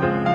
Bye.